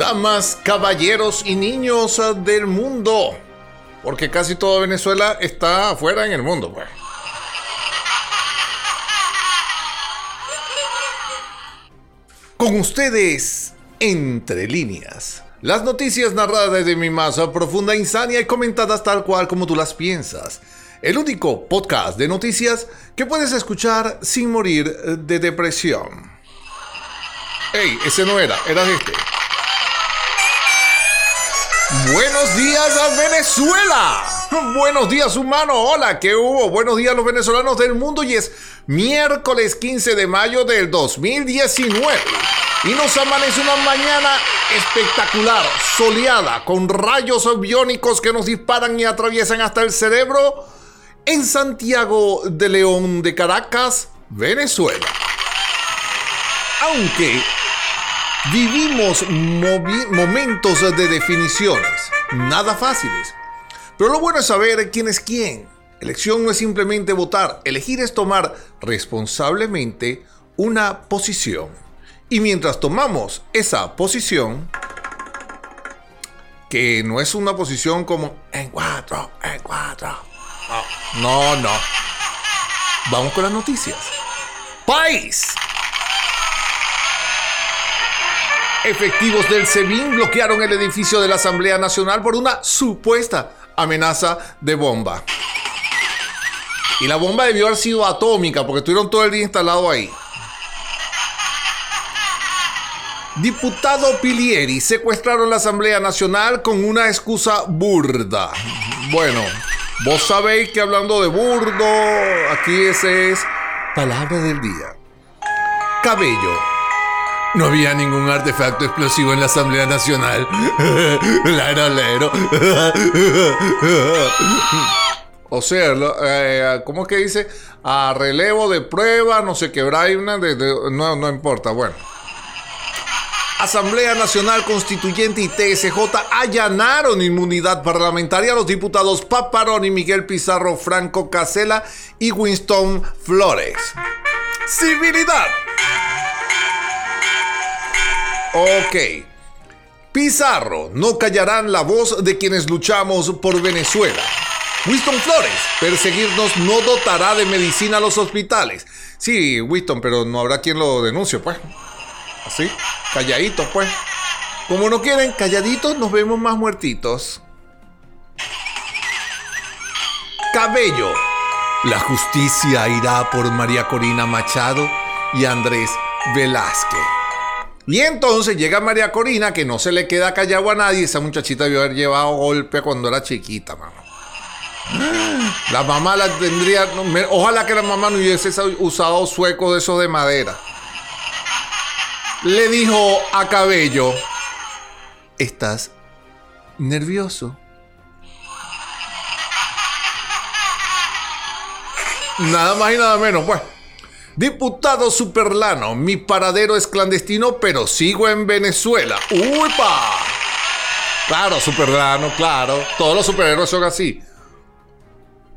damas, caballeros y niños del mundo. Porque casi toda Venezuela está afuera en el mundo, pues. Con ustedes, entre líneas. Las noticias narradas desde mi más profunda insania y comentadas tal cual como tú las piensas. El único podcast de noticias que puedes escuchar sin morir de depresión. Ey, ese no era, era este. Buenos días a Venezuela. Buenos días humano. Hola, ¿qué hubo? Buenos días los venezolanos del mundo y es miércoles 15 de mayo del 2019. Y nos amanece una mañana espectacular, soleada, con rayos biónicos que nos disparan y atraviesan hasta el cerebro en Santiago de León de Caracas, Venezuela. Aunque vivimos momentos de definiciones, nada fáciles. Pero lo bueno es saber quién es quién. Elección no es simplemente votar, elegir es tomar responsablemente una posición. Y mientras tomamos esa posición, que no es una posición como en cuatro, en cuatro. No, no. Vamos con las noticias. País. Efectivos del SEBIN bloquearon el edificio de la Asamblea Nacional por una supuesta amenaza de bomba. Y la bomba debió haber sido atómica porque estuvieron todo el día instalado ahí. Diputado Pilieri secuestraron la Asamblea Nacional con una excusa burda. Bueno, vos sabéis que hablando de burdo, aquí ese es palabra del día. Cabello no había ningún artefacto explosivo en la Asamblea Nacional. lero, lero. O sea, eh, ¿cómo es que dice? A relevo de prueba, no sé qué, una de, no, no importa, bueno. Asamblea Nacional Constituyente y TSJ allanaron inmunidad parlamentaria a los diputados Paparoni, Miguel Pizarro, Franco Casela y Winston Flores. Civilidad. Ok. Pizarro, no callarán la voz de quienes luchamos por Venezuela. Winston Flores, perseguirnos no dotará de medicina a los hospitales. Sí, Winston, pero no habrá quien lo denuncie, pues. Así, calladitos, pues. Como no quieren, calladitos, nos vemos más muertitos. Cabello. La justicia irá por María Corina Machado y Andrés Velázquez. Y entonces llega María Corina, que no se le queda callado a nadie. Esa muchachita debió haber llevado golpe cuando era chiquita, mano. La mamá la tendría. Ojalá que la mamá no hubiese usado suecos de esos de madera. Le dijo a Cabello: ¿Estás nervioso? Nada más y nada menos, pues. Diputado Superlano, mi paradero es clandestino, pero sigo en Venezuela. ¡Upa! Claro, Superlano, claro. Todos los superhéroes son así.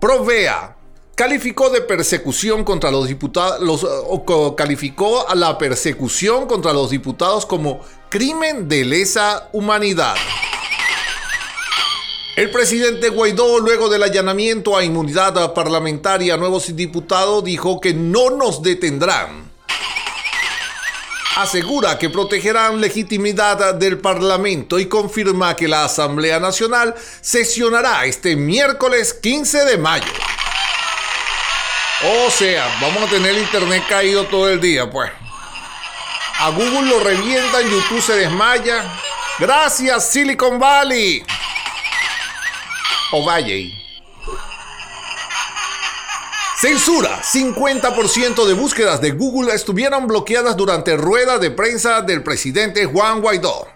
Provea. Calificó de persecución contra los diputados, calificó a la persecución contra los diputados como crimen de lesa humanidad. El presidente Guaidó, luego del allanamiento a inmunidad parlamentaria a nuevos diputados, dijo que no nos detendrán. Asegura que protegerán legitimidad del Parlamento y confirma que la Asamblea Nacional sesionará este miércoles 15 de mayo. O sea, vamos a tener el internet caído todo el día, pues. A Google lo revientan, YouTube se desmaya. Gracias, Silicon Valley o. Censura. 50% de búsquedas de Google estuvieron bloqueadas durante rueda de prensa del presidente Juan Guaidó.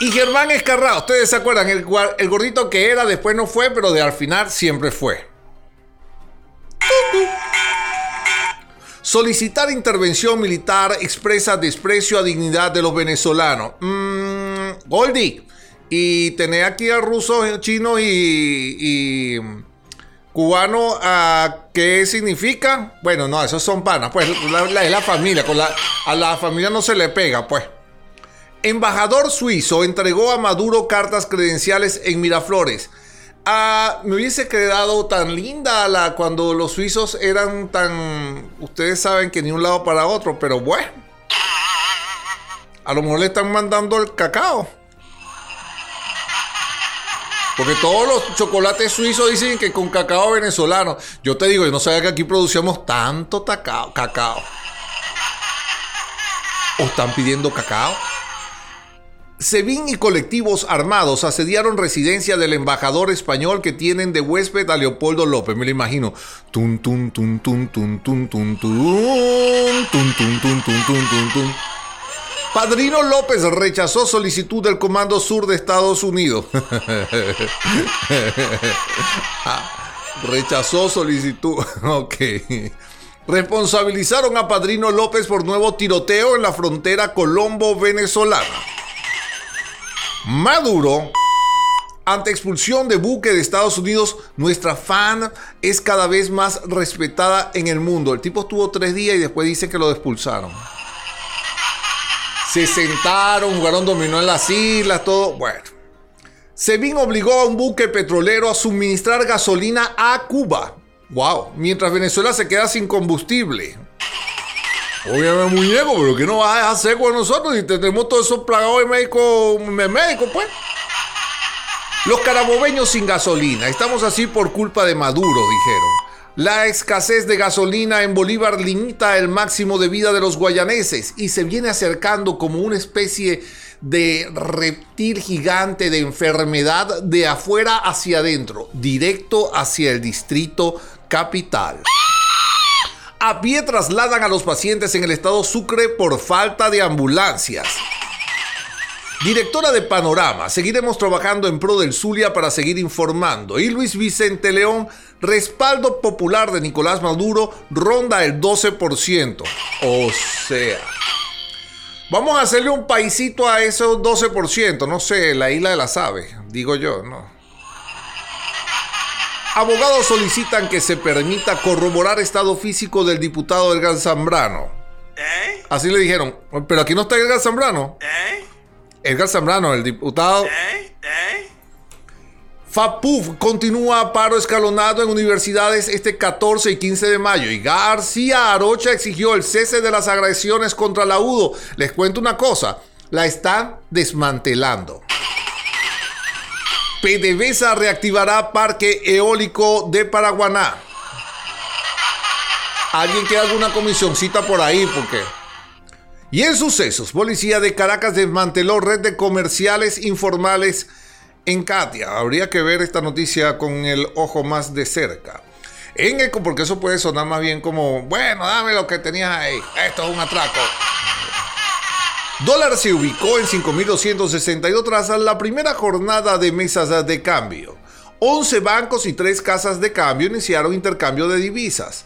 Y Germán Escarrá, ustedes se acuerdan, el, gordito que era, después no fue, pero de al final siempre fue. Solicitar intervención militar expresa desprecio a dignidad de los venezolanos. Mmm, Goldie, y tener aquí a rusos, chinos y, y cubano, ¿qué significa? Bueno, no, esos son panas, pues la, es la familia, la, a la familia no se le pega, pues. Embajador suizo entregó a Maduro cartas credenciales en Miraflores. Ah, me hubiese quedado tan linda la cuando los suizos eran tan. Ustedes saben que ni un lado para otro, pero bueno. A lo mejor le están mandando el cacao. Porque todos los chocolates suizos dicen que con cacao venezolano. Yo te digo, yo no sabía que aquí producíamos tanto cacao. cacao. ¿O están pidiendo cacao? SEBIN y colectivos armados asediaron residencia del embajador español que tienen de huésped a Leopoldo López. Me lo imagino. Tun, tun, tun, tun, tun, tun, tun, tun, tun, tun, tun, tun, tun, tun. Padrino López rechazó solicitud del Comando Sur de Estados Unidos. rechazó solicitud. Ok. Responsabilizaron a Padrino López por nuevo tiroteo en la frontera colombo-venezolana. Maduro ante expulsión de buque de Estados Unidos, nuestra fan es cada vez más respetada en el mundo. El tipo estuvo tres días y después dice que lo expulsaron se sentaron, jugaron dominó en las islas, todo. Bueno. Sevin obligó a un buque petrolero a suministrar gasolina a Cuba. Wow, mientras Venezuela se queda sin combustible. Obviamente muñeco, pero que no vas a seco a nosotros y tenemos todos esos plagados de médico, médico, pues. Los carabobeños sin gasolina. Estamos así por culpa de Maduro, dijeron. La escasez de gasolina en Bolívar limita el máximo de vida de los guayaneses y se viene acercando como una especie de reptil gigante de enfermedad de afuera hacia adentro, directo hacia el distrito capital. A pie trasladan a los pacientes en el estado Sucre por falta de ambulancias. Directora de Panorama, seguiremos trabajando en pro del Zulia para seguir informando. Y Luis Vicente León, respaldo popular de Nicolás Maduro ronda el 12%. O sea, vamos a hacerle un paisito a esos 12%. No sé, la isla de las aves, digo yo, ¿no? Abogados solicitan que se permita corroborar estado físico del diputado Edgar Zambrano. ¿Eh? Así le dijeron, pero aquí no está Edgar Zambrano. ¿Eh? Edgar Zambrano, el diputado. ¿Eh? ¿Eh? FAPUF continúa paro escalonado en universidades este 14 y 15 de mayo y García Arocha exigió el cese de las agresiones contra la UDO. Les cuento una cosa, la están desmantelando. PDVSA reactivará parque eólico de Paraguaná. ¿Alguien quiere alguna comisioncita por ahí? Porque... Y en sucesos, policía de Caracas desmanteló red de comerciales informales en Katia. Habría que ver esta noticia con el ojo más de cerca. En eco, porque eso puede sonar más bien como, bueno, dame lo que tenías ahí. Esto es un atraco. Dólar se ubicó en 5.262 tras la primera jornada de mesas de cambio. 11 bancos y 3 casas de cambio iniciaron intercambio de divisas.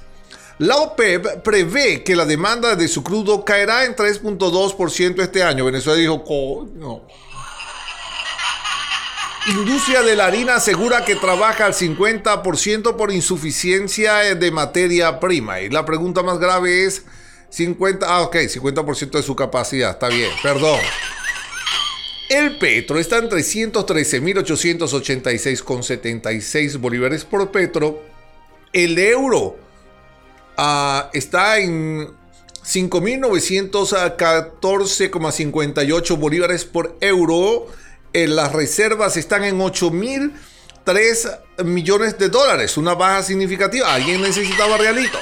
La OPEP prevé que la demanda de su crudo caerá en 3.2% este año. Venezuela dijo, no. Industria de la harina asegura que trabaja al 50% por insuficiencia de materia prima. Y la pregunta más grave es, 50, ah, ok, 50% de su capacidad, está bien, perdón. El petro está en 313.886,76 bolívares por petro. El euro Ah, está en 5.914,58 bolívares por euro. En las reservas están en 8.003 millones de dólares, una baja significativa. Alguien necesitaba realito.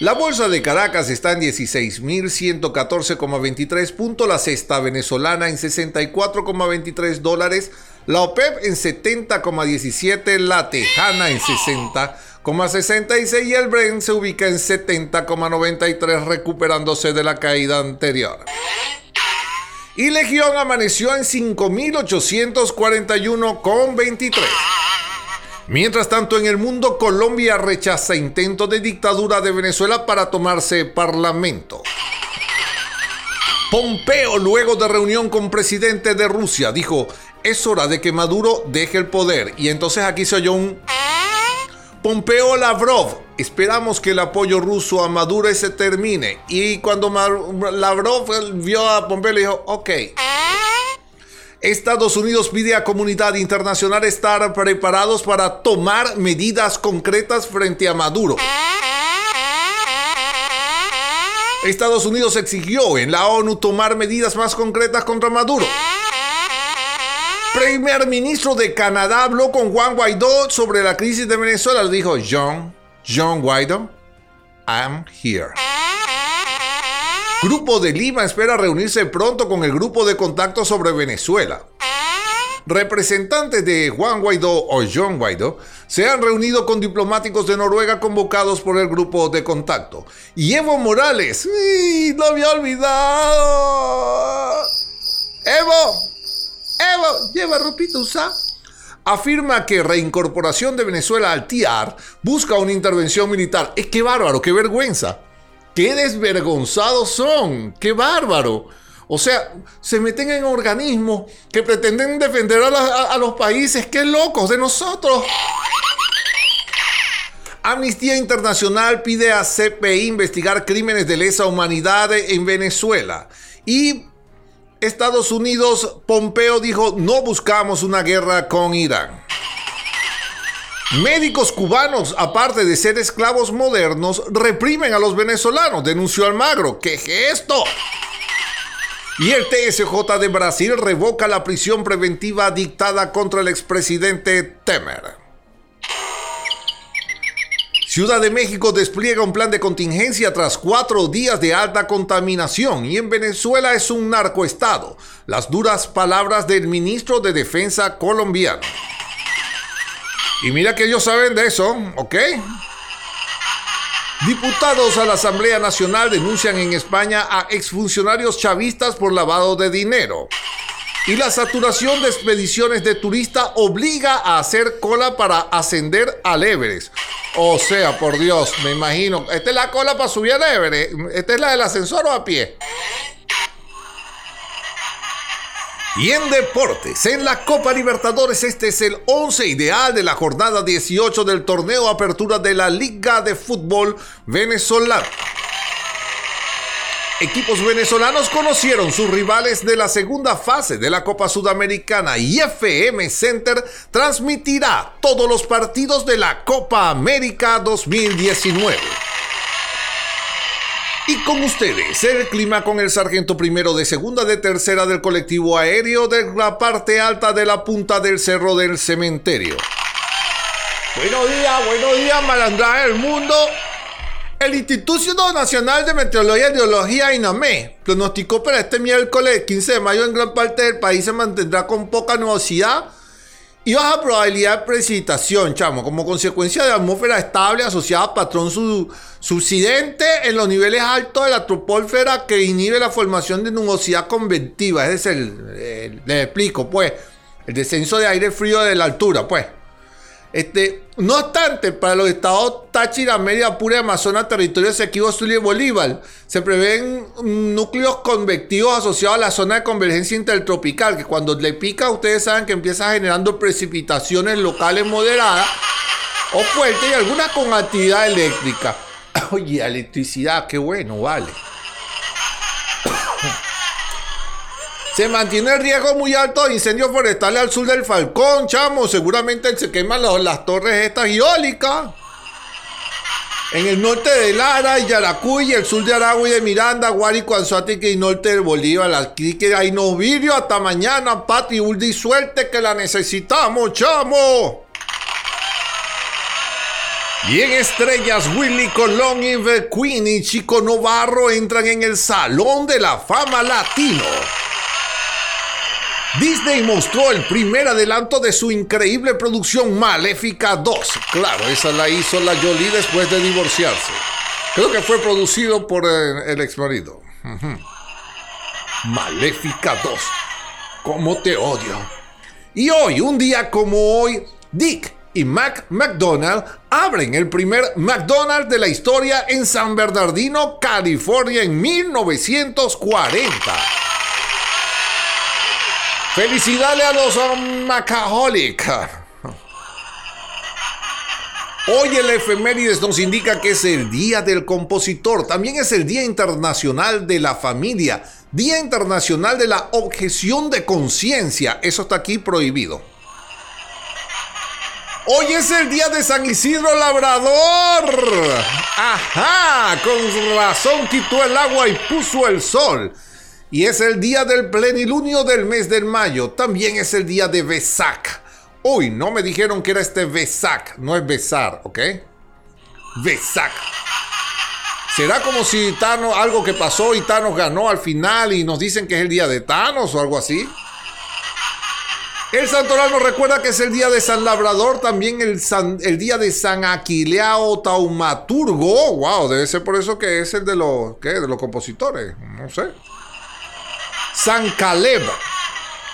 La bolsa de Caracas está en 16.114,23 puntos, la cesta venezolana en 64,23 dólares, la OPEP en 70,17, la tejana en 60 66 y el Brent se ubica en 70,93 recuperándose de la caída anterior. Y Legión amaneció en 5.841,23. Mientras tanto, en el mundo, Colombia rechaza intento de dictadura de Venezuela para tomarse parlamento. Pompeo, luego de reunión con presidente de Rusia, dijo, es hora de que Maduro deje el poder. Y entonces aquí se oyó un... Pompeo Lavrov, esperamos que el apoyo ruso a Maduro se termine. Y cuando Lavrov vio a Pompeo le dijo, ok, Estados Unidos pide a comunidad internacional estar preparados para tomar medidas concretas frente a Maduro. Estados Unidos exigió en la ONU tomar medidas más concretas contra Maduro. Primer ministro de Canadá habló con Juan Guaidó sobre la crisis de Venezuela. Le dijo, John, John Guaidó, I'm here. Grupo de Lima espera reunirse pronto con el grupo de contacto sobre Venezuela. Representantes de Juan Guaidó o John Guaidó se han reunido con diplomáticos de Noruega convocados por el grupo de contacto. Y Evo Morales. ¡No había olvidado! ¡Evo! ¡Evo! ¡Lleva ropita usa! Afirma que reincorporación de Venezuela al TIAR busca una intervención militar. ¡Es que bárbaro! ¡Qué vergüenza! ¡Qué desvergonzados son! ¡Qué bárbaro! O sea, se meten en organismos que pretenden defender a, los países. ¡Qué locos de nosotros! Amnistía Internacional pide a CPI investigar crímenes de lesa humanidad en Venezuela. Y Estados Unidos, Pompeo dijo, no buscamos una guerra con Irán. Médicos cubanos, aparte de ser esclavos modernos, reprimen a los venezolanos, denunció Almagro. ¿Qué gesto? Y el TSJ de Brasil revoca la prisión preventiva dictada contra el expresidente Temer. Ciudad de México despliega un plan de contingencia tras cuatro días de alta contaminación y en Venezuela es un narcoestado. Las duras palabras del ministro de Defensa colombiano. Y mira que ellos saben de eso, ¿ok? Diputados a la Asamblea Nacional denuncian en España a exfuncionarios chavistas por lavado de dinero. Y la saturación de expediciones de turista obliga a hacer cola para ascender al Everest. O sea, por Dios, me imagino. Esta es la cola para subir al Everest. Esta es la del ascensor o a pie. Y en deportes, en la Copa Libertadores, este es el 11 ideal de la jornada 18 del torneo Apertura de la Liga de Fútbol Venezolana. Equipos venezolanos conocieron sus rivales de la segunda fase de la Copa Sudamericana y FM Center transmitirá todos los partidos de la Copa América 2019. Y con ustedes, el clima con el sargento primero de segunda de tercera del colectivo aéreo de la parte alta de la punta del cerro del cementerio. Buenos días, buenos días, malandraje del mundo. El Instituto Nacional de Meteorología y Geología, INAME, pronosticó para este miércoles 15 de mayo en gran parte del país se mantendrá con poca nubosidad y baja probabilidad de precipitación, chamo, como consecuencia de atmósfera estable asociada a patrón subsidente en los niveles altos de la tropósfera que inhibe la formación de nubosidad convectiva. Es el, les explico, pues, el descenso de aire frío de la altura, pues. Este, no obstante, para los estados Táchira, Mérida, Pura, Amazonas, Territorio Esequibo, Zulia y Bolívar, se prevén núcleos convectivos asociados a la zona de convergencia intertropical, que cuando le pica, ustedes saben que empieza generando precipitaciones locales moderadas o fuertes y algunas con actividad eléctrica. Oye, electricidad, qué bueno, vale. Se mantiene el riesgo muy alto de incendios forestales al sur del Falcón, chamo. Seguramente se queman las torres estas eólicas. En el norte de Lara y Yaracuy, el sur de Aragua y de Miranda, Guárico, Anzuatique y norte del Bolívar. Aquí que hay novillo hasta mañana, Pati, Uldi, suerte que la necesitamos, chamo. Y en estrellas, Willy Colón y Queen y Chico Novarro entran en el Salón de la Fama Latino. Disney mostró el primer adelanto de su increíble producción Maléfica 2. Claro, esa la hizo la Jolie después de divorciarse. Creo que fue producido por eh, el, ex marido. Maléfica 2. ¿Cómo te odio? Y hoy, un día como hoy, Dick y Mac McDonald abren el primer McDonald's de la historia en San Bernardino, California, en 1940. Felicidades a los Macaholic. Hoy el efemérides nos indica que es el Día del Compositor, también es el Día Internacional de la Familia, Día Internacional de la Objeción de Conciencia. Eso está aquí prohibido. Hoy es el día de San Isidro Labrador. Ajá, con razón quitó el agua y puso el sol. Y es el día del plenilunio del mes de mayo. También es el día de Besac. Uy, no me dijeron que era este Besac. No es besar, ¿ok? Besac. ¿Será como si Thanos, algo que pasó y Thanos ganó al final y nos dicen que es el día de Thanos o algo así? El santoral nos recuerda que es el día de San Labrador, también el, el día de San Aquileao Taumaturgo. Wow, debe ser por eso que es el de los. De los compositores, no sé. San Caleb.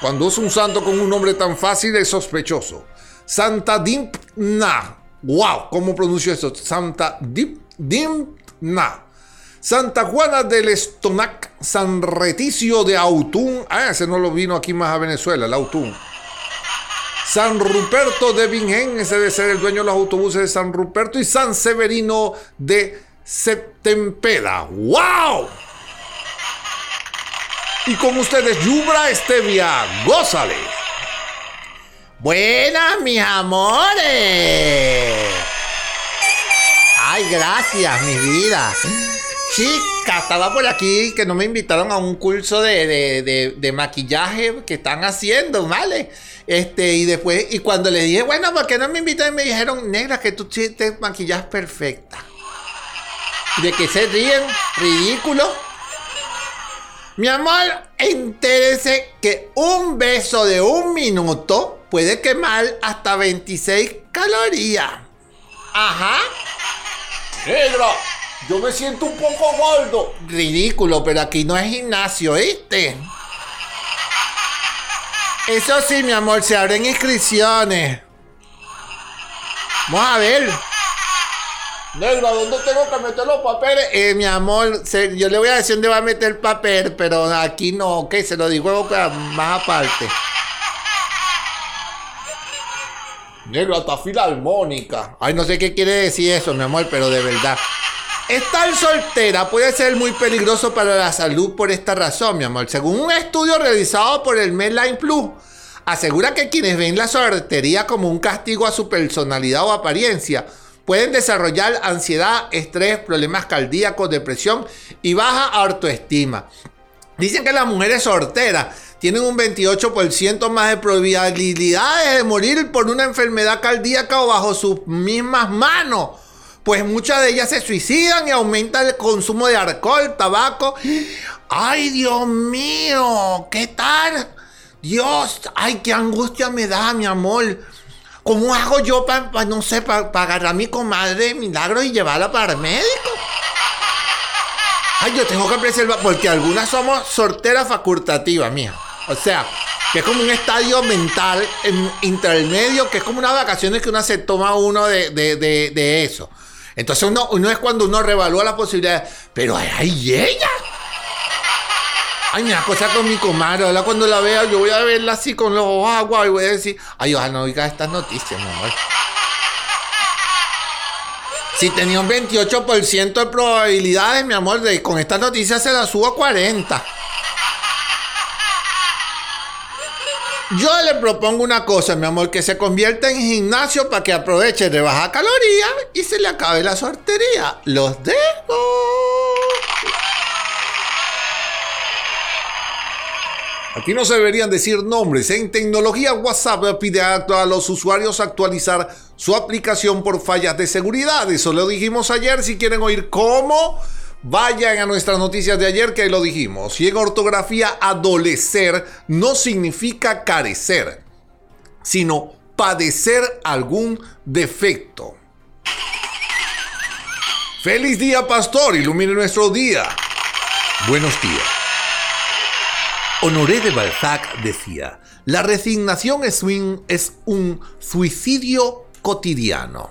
Cuando es un santo con un nombre tan fácil es sospechoso. Santa Dimpna. Wow, ¿cómo pronuncio esto? Santa Dimpna. Santa Juana del Estonac, San Reticio de Autun. Ah, ese no lo vino aquí más a Venezuela, el Autun. San Ruperto de Bingen, ese debe ser el dueño de los autobuses de San Ruperto, y San Severino de Septempeda. ¡Wow! Y con ustedes, Yubra Estevia, gózale. Buenas, mis amores. Ay, gracias, mi vida. Chica, estaba por aquí que no me invitaron a un curso de, de maquillaje que están haciendo, ¿vale? Este, y después, y cuando le dije, bueno, ¿por qué no me invitan? Me dijeron, negra, que tú te maquillas perfecta. ¿De que se ríen? Ridículo. Mi amor, entérese que un beso de un minuto puede quemar hasta 26 calorías. Ajá. Negra, yo me siento un poco gordo. Ridículo, pero aquí no es gimnasio, ¿viste? Eso sí, mi amor, se abren inscripciones. Vamos a ver. Negra, ¿dónde tengo que meter los papeles? Eh, mi amor, yo le voy a decir dónde va a meter el papel, pero aquí no, ok, se lo digo más aparte. Negra, hasta filarmónica. Ay, no sé qué quiere decir eso, mi amor, pero de verdad. Estar soltera puede ser muy peligroso para la salud por esta razón, mi amor. Según un estudio realizado por el Medline Plus, asegura que quienes ven la soltería como un castigo a su personalidad o apariencia pueden desarrollar ansiedad, estrés, problemas cardíacos, depresión y baja autoestima. Dicen que las mujeres solteras tienen un 28% más de probabilidades de morir por una enfermedad cardíaca o bajo sus mismas manos pues muchas de ellas se suicidan y aumenta el consumo de alcohol, tabaco. Ay, Dios mío, ¿qué tal? Dios, ay, qué angustia me da, mi amor. ¿Cómo hago yo para, no sé, para agarrar a mi comadre de milagro y llevarla para el médico? Ay, yo tengo que preservar, porque algunas somos sorteras facultativas, mía. O sea, que es como un estadio mental intermedio, que es como unas vacaciones que uno se toma uno de, de, de eso. Entonces uno, es cuando uno revalúa las posibilidades. Pero ay, ella. Ay, me da cosa con mi comadre. Ahora cuando la vea, yo voy a verla así con los ojos agua y voy a decir, ay, ojalá no oiga estas noticias, mi amor. Si tenía un 28% de probabilidades, mi amor, de con estas noticias se la subo a 40. Yo le propongo una cosa, mi amor, que se convierta en gimnasio para que aproveche de bajar calorías y se le acabe la sortería. Los dejo. Aquí no se deberían decir nombres. En tecnología WhatsApp pide a los usuarios actualizar su aplicación por fallas de seguridad. Eso lo dijimos ayer. Si quieren oír cómo, Vayan a nuestras noticias de ayer que lo dijimos. Y en ortografía, adolecer no significa carecer, sino padecer algún defecto. Feliz día, pastor. Ilumine nuestro día. Buenos días. Honoré de Balzac decía, la resignación es es un suicidio cotidiano.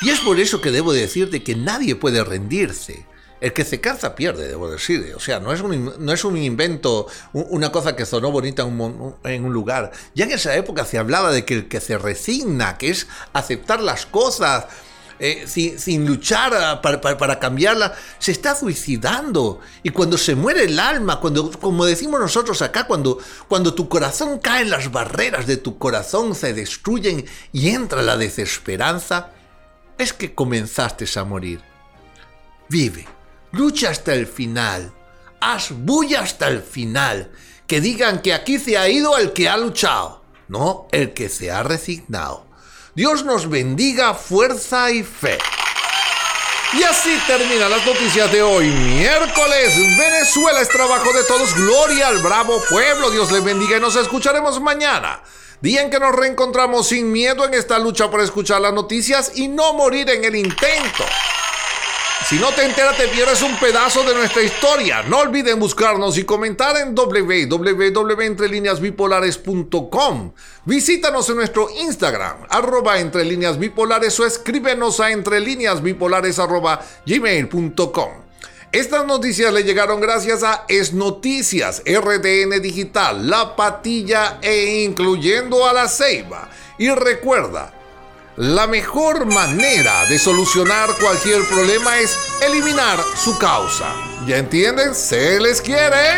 Y es por eso que debo decirte que nadie puede rendirse. El que se cansa pierde, debo decir. O sea, no es un, no es un invento, una cosa que sonó bonita un, en un, lugar. Ya en esa época se hablaba de que el que se resigna, que es aceptar las cosas eh, sin, luchar para, para, cambiarla, se está suicidando. Y cuando se muere el alma, cuando, como decimos nosotros acá, cuando, cuando tu corazón cae en las barreras de tu corazón, se destruyen y entra la desesperanza, es que comenzaste a morir. Vive, lucha hasta el final, haz bulla hasta el final, que digan que aquí se ha ido el que ha luchado, no el que se ha resignado. Dios nos bendiga, fuerza y fe. Y así terminan las noticias de hoy, miércoles. Venezuela es trabajo de todos. Gloria al bravo pueblo. Dios les bendiga y nos escucharemos mañana. Día en que nos reencontramos sin miedo en esta lucha por escuchar las noticias y no morir en el intento. Si no te enteras, te pierdes un pedazo de nuestra historia. No olviden buscarnos y comentar en www.entrelineasbipolares.com. Visítanos en nuestro Instagram, arroba entre líneas bipolares o escríbenos a entrelineasbipolares arroba gmail.com. Estas noticias le llegaron gracias a Es Noticias, RDN Digital, La Patilla e incluyendo a La Ceiba. Y recuerda, la mejor manera de solucionar cualquier problema es eliminar su causa. ¿Ya entienden? Se les quiere.